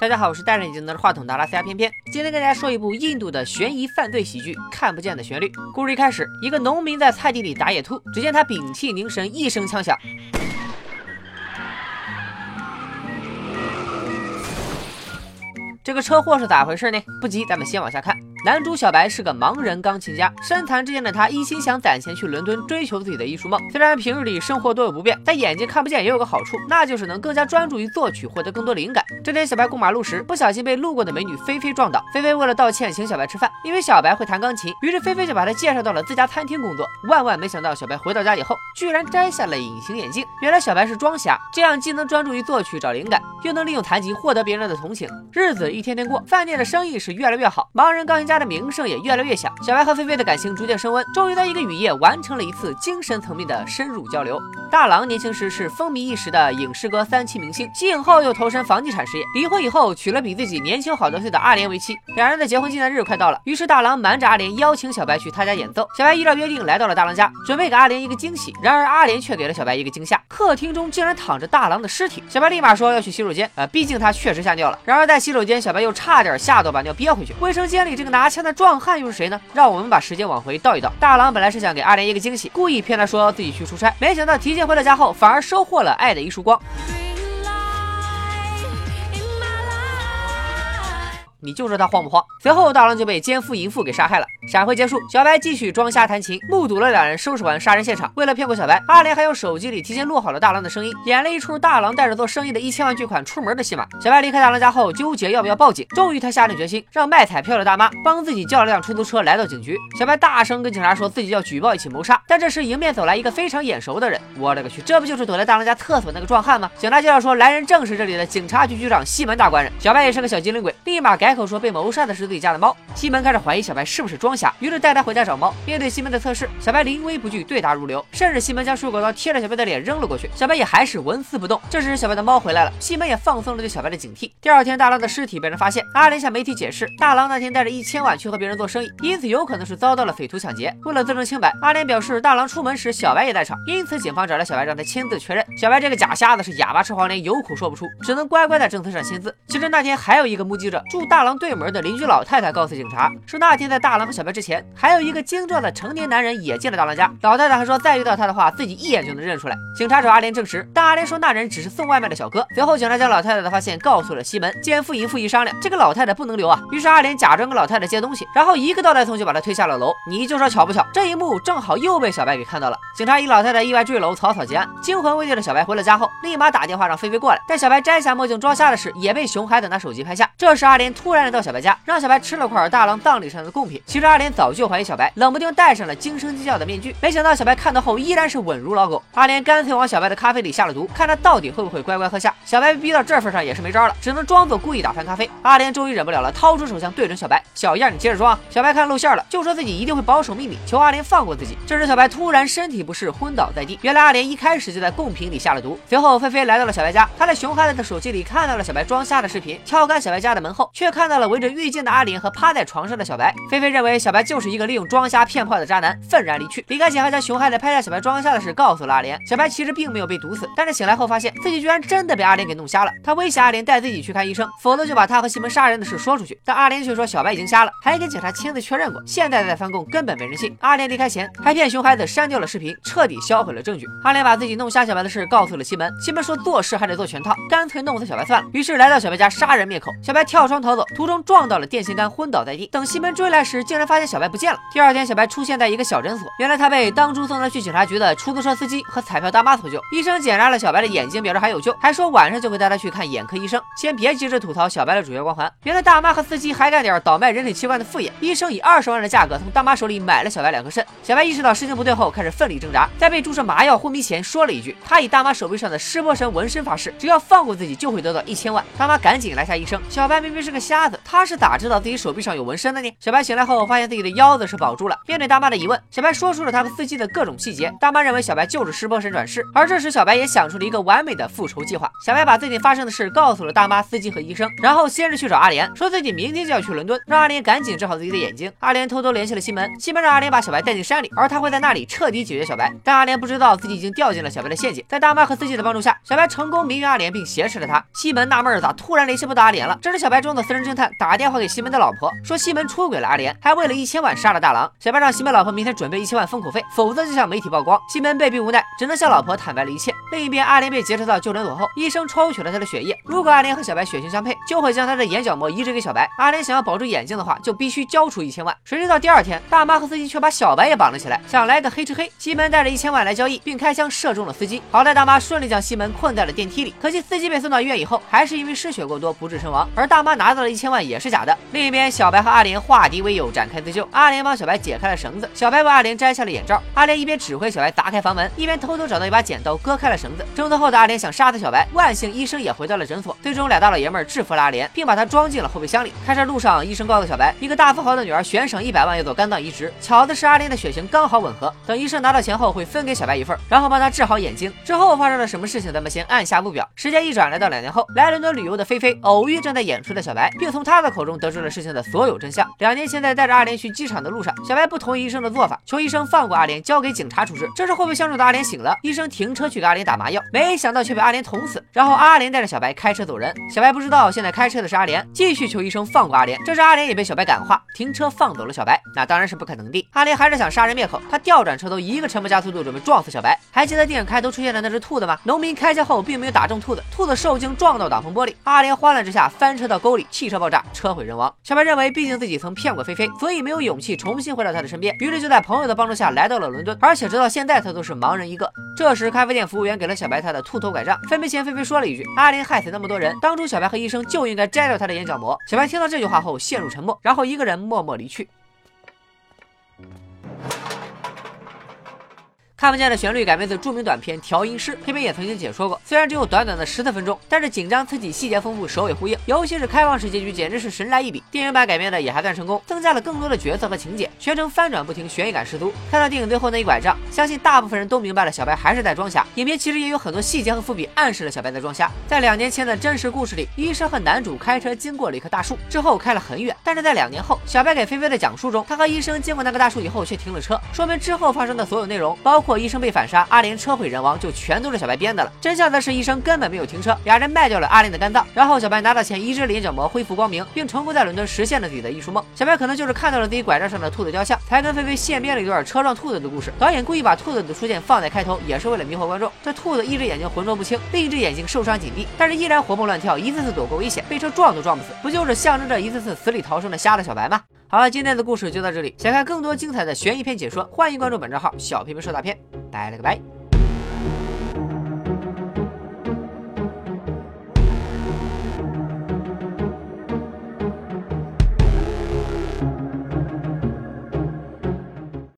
大家好，我是戴着眼镜拿着话筒的阿拉斯加偏偏，今天跟大家说一部印度的悬疑犯罪喜剧《看不见的旋律》。故事一开始，一个农民在菜地里打野兔，只见他屏气凝神，一声枪响。这个车祸是咋回事呢？不急，咱们先往下看。男主小白是个盲人钢琴家，身残志坚的他一心想攒钱去伦敦追求自己的艺术梦。虽然平日里生活多有不便，但眼睛看不见也有个好处，那就是能更加专注于作曲，获得更多灵感。这天，小白过马路时，不小心被路过的美女菲菲撞倒。菲菲为了道歉，请小白吃饭，因为小白会弹钢琴，于是菲菲就把他介绍到了自家餐厅工作。万万没想到，小白回到家以后，居然摘下了隐形眼镜。原来小白是装瞎，这样既能专注于作曲找灵感，又能利用弹琴获得别人的同情。日子一天天过，饭店的生意是越来越好，盲人钢琴家的名声也越。来越响，小白和菲菲的感情逐渐升温，终于在一个雨夜完成了一次精神层面的深入交流。大郎年轻时是风靡一时的影视歌三栖明星，息影后又投身房地产事业，离婚以后娶了比自己年轻好多岁的阿莲为妻。两人的结婚纪念日快到了，于是大郎瞒着阿莲邀请小白去他家演奏。小白依照约定来到了大郎家，准备给阿莲一个惊喜。然而阿莲却给了小白一个惊吓，客厅中竟然躺着大郎的尸体。小白立马说要去洗手间，呃，毕竟他确实吓尿了。然而在洗手间，小白又差点吓到把尿憋回去。卫生间里这个男拿枪的壮汉又是谁呢？让我。们把时间往回倒一倒，大郎本来是想给阿莲一个惊喜，故意骗她说自己去出差，没想到提前回到家后，反而收获了爱的一束光。你就说他慌不慌？随后大郎就被奸夫淫妇给杀害了。闪回结束，小白继续装瞎弹琴，目睹了两人收拾完杀人现场。为了骗过小白，阿莲还用手机里提前录好了大郎的声音，演了一出大郎带着做生意的一千万巨款出门的戏码。小白离开大郎家后，纠结要不要报警，终于他下定决心，让卖彩票的大妈帮自己叫了辆出租车来到警局。小白大声跟警察说自己要举报一起谋杀，但这时迎面走来一个非常眼熟的人，我勒个去，这不就是躲在大郎家厕所那个壮汉吗？警察介绍说来人正是这里的警察局局长西门大官人。小白也是个小机灵鬼，立马改开口说被谋杀。的是自己家的猫，西门开始怀疑小白是不是装瞎，于是带他回家找猫。面对西门的测试，小白临危不惧，对答如流，甚至西门将水果刀贴着小白的脸扔了过去，小白也还是纹丝不动。这时小白的猫回来了，西门也放松了对小白的警惕。第二天，大郎的尸体被人发现，阿莲向媒体解释，大郎那天带着一千万去和别人做生意，因此有可能是遭到了匪徒抢劫。为了自证清白，阿莲表示大郎出门时小白也在场，因此警方找来小白让他签字确认。小白这个假瞎子是哑巴吃黄连，有苦说不出，只能乖乖在证词上签字。其实那天还有一个目击者，住大大郎对门的邻。居老太太告诉警察，说那天在大郎和小白之前，还有一个精壮的成年男人也进了大郎家。老太太还说，再遇到他的话，自己一眼就能认出来。警察找阿莲证实，但阿莲说那人只是送外卖的小哥。随后，警察将老太太的发现告诉了西门。奸夫淫妇一商量，这个老太太不能留啊。于是阿莲假装跟老太太借东西，然后一个倒带送就把她推下了楼。你就说巧不巧，这一幕正好又被小白给看到了。警察以老太太意外坠楼，草草结案。惊魂未定的小白回了家后，立马打电话让菲菲过来。但小白摘下墨镜装瞎的事也被熊孩子拿手机拍下。这时阿莲突突然来到小白家，让小白吃了块。大郎葬礼上的贡品，其实阿莲早就怀疑小白，冷不丁戴上了惊声尖叫的面具。没想到小白看到后依然是稳如老狗。阿莲干脆往小白的咖啡里下了毒，看他到底会不会乖乖喝下。小白被逼到这份上也是没招了，只能装作故意打翻咖啡。阿莲终于忍不了了，掏出手枪对准小白：“小样，你接着装。”小白看露馅了，就说自己一定会保守秘密，求阿莲放过自己。这时小白突然身体不适，昏倒在地。原来阿莲一开始就在贡品里下了毒。随后菲菲来到了小白家，她在熊孩子的手机里看到了小白装瞎的视频，敲开小白家的门后，却看看到了围着浴巾的阿莲和趴在床上的小白。菲菲认为小白就是一个利用装瞎骗炮的渣男，愤然离去。离开前还将熊孩子拍下小白装瞎的事告诉了阿莲。小白其实并没有被毒死，但是醒来后发现自己居然真的被阿莲给弄瞎了。他威胁阿莲带自己去看医生，否则就把他和西门杀人的事说出去。但阿莲却说小白已经瞎了，还跟警察亲自确认过，现在再翻供根本没人信。阿莲离开前还骗熊孩子删掉了视频，彻底销毁了证据。阿莲把自己弄瞎小白的事告诉了西门，西门说做事还得做全套，干脆弄死小白算了。于是来到小白家杀人灭口。小白跳窗逃走，途中撞到了电线杆，昏倒在地。等西门追来时，竟然发现。小白不见了。第二天，小白出现在一个小诊所，原来他被当初送他去警察局的出租车司机和彩票大妈所救。医生检查了小白的眼睛，表示还有救，还说晚上就会带他去看眼科医生。先别急着吐槽小白的主角光环，原来大妈和司机还干点倒卖人体器官的副业。医生以二十万的价格从大妈手里买了小白两颗肾。小白意识到事情不对后，开始奋力挣扎，在被注射麻药昏迷前说了一句：“他以大妈手臂上的湿波神纹身发誓，只要放过自己，就会得到一千万。”大妈赶紧拦下医生。小白明明是个瞎子，他是咋知道自己手臂上有纹身的呢？小白醒来后发现自己的腰子是保住了。面对大妈的疑问，小白说出了他和司机的各种细节。大妈认为小白就是湿婆神转世，而这时小白也想出了一个完美的复仇计划。小白把最近发生的事告诉了大妈、司机和医生，然后先是去找阿莲，说自己明天就要去伦敦，让阿莲赶紧治好自己的眼睛。阿莲偷偷联系了西门，西门让阿莲把小白带进山里，而他会在那里彻底解决小白。但阿莲不知道自己已经掉进了小白的陷阱。在大妈和司机的帮助下，小白成功迷晕阿莲并挟持了他。西门纳闷咋突然联系不到阿莲了？这时小白装作私人侦探打电话给西门的老婆，说西门出轨了阿莲，还为了一千万杀了大郎。小白让西门老婆明天准备一千万封口费，否则就向媒体曝光。西门被逼无奈，只能向老婆坦白了一切。另一边，阿莲被劫持到就诊所后，医生抽取了她的血液。如果阿莲和小白血型相配，就会将她的眼角膜移植给小白。阿莲想要保住眼睛的话，就必须交出一千万。谁知道第二天，大妈和司机却把小白也绑了起来，想来个黑吃黑。西门带着一千万来交易，并开枪射中了司机。好在大妈顺利将西门困在了电梯里。可惜司机被送到医院以后，还是因为失血过多不治身亡。而大妈拿到了一千万也是假的。另一边，小白和阿莲化敌为友，展开自救。阿莲帮小白解开了绳子，小白为阿莲摘下了眼罩。阿莲一边指挥小白砸开房门，一边偷偷找到一把剪刀割开了绳子。挣脱后的阿莲想杀死小白，万幸医生也回到了诊所。最终，俩大老爷们制服了阿莲，并把他装进了后备箱里。开车路上，医生告诉小白，一个大富豪的女儿悬赏一百万要做肝脏移植，巧的是阿莲的血型刚好吻合。等医生拿到钱后，会分给小白一份，然后帮他治好眼睛。之后发生了什么事情，咱们先按下不表。时间一转，来到两年后，来伦敦旅游的菲菲偶遇正在演出的小白，并从他的口中得知了事情的所有真相。两年前，在带着阿莲去机场的路上，小白不同意医生的做法，求医生放过阿莲，交给警察处置。这时会不会相中的阿莲醒了，医生停车去给阿莲打麻药，没想到却被阿莲捅死。然后阿莲带着小白开车走人，小白不知道现在开车的是阿莲，继续求医生放过阿莲。这时阿莲也被小白感化，停车放走了小白。那当然是不可能的，阿莲还是想杀人灭口，他调转车头，一个沉默加速度，准备撞死小白。还记得电影开头出现的那只兔子吗？农民开枪后并没有打中兔子，兔子受惊撞到挡风玻璃，阿莲慌乱之下翻车到沟里，气汽车爆炸，车毁人亡。小白认为，毕竟自己曾骗过菲菲，所以没有勇气重新回到她的身边，于是就在朋友的帮助下来到了伦敦，而且直到现在他都是盲人一个。这时咖啡店服务员给了小白他的兔头拐杖，分别前菲菲说了一句：“阿林害死那么多人，当初小白和医生就应该摘掉他的眼角膜。”小白听到这句话后陷入沉默，然后一个人默默离去。看不见的旋律改编自著名短片《调音师》，片片也曾经解说过。虽然只有短短的十四分钟，但是紧张刺激、细节丰富、首尾呼应，尤其是开放式结局，简直是神来一笔。电影版改编的也还算成功，增加了更多的角色和情节，全程翻转不停，悬疑感十足。看到电影最后那一拐杖，相信大部分人都明白了，小白还是在装瞎。影片其实也有很多细节和伏笔，暗示了小白在装瞎。在两年前的真实故事里，医生和男主开车经过了一棵大树，之后开了很远。但是在两年后，小白给菲菲的讲述中，他和医生经过那棵大树以后却停了车，说明之后发生的所有内容，包括医生被反杀。阿莲车毁人亡，就全都是小白编的了。真相则是医生根本没有停车，俩人卖掉了阿莲的肝脏，然后小白拿到钱移植眼角膜，恢复光明，并成功在伦敦实现了自己的艺术梦。小白可能就是看到了自己拐杖上的兔子雕像，才跟菲菲现编了一段车撞兔子的故事。导演故意把兔子的出现放在开头，也是为了迷惑观众。这兔子一只眼睛浑浊不清，另一只眼睛受伤紧闭，但是依然活蹦乱跳，一次次躲过危险，被车撞都撞不死，不就是象征着一次次死里逃生的瞎的小白吗？好了，今天的故事就到这里。想看更多精彩的悬疑片解说，欢迎关注本账号“小皮皮说大片”。拜了个拜。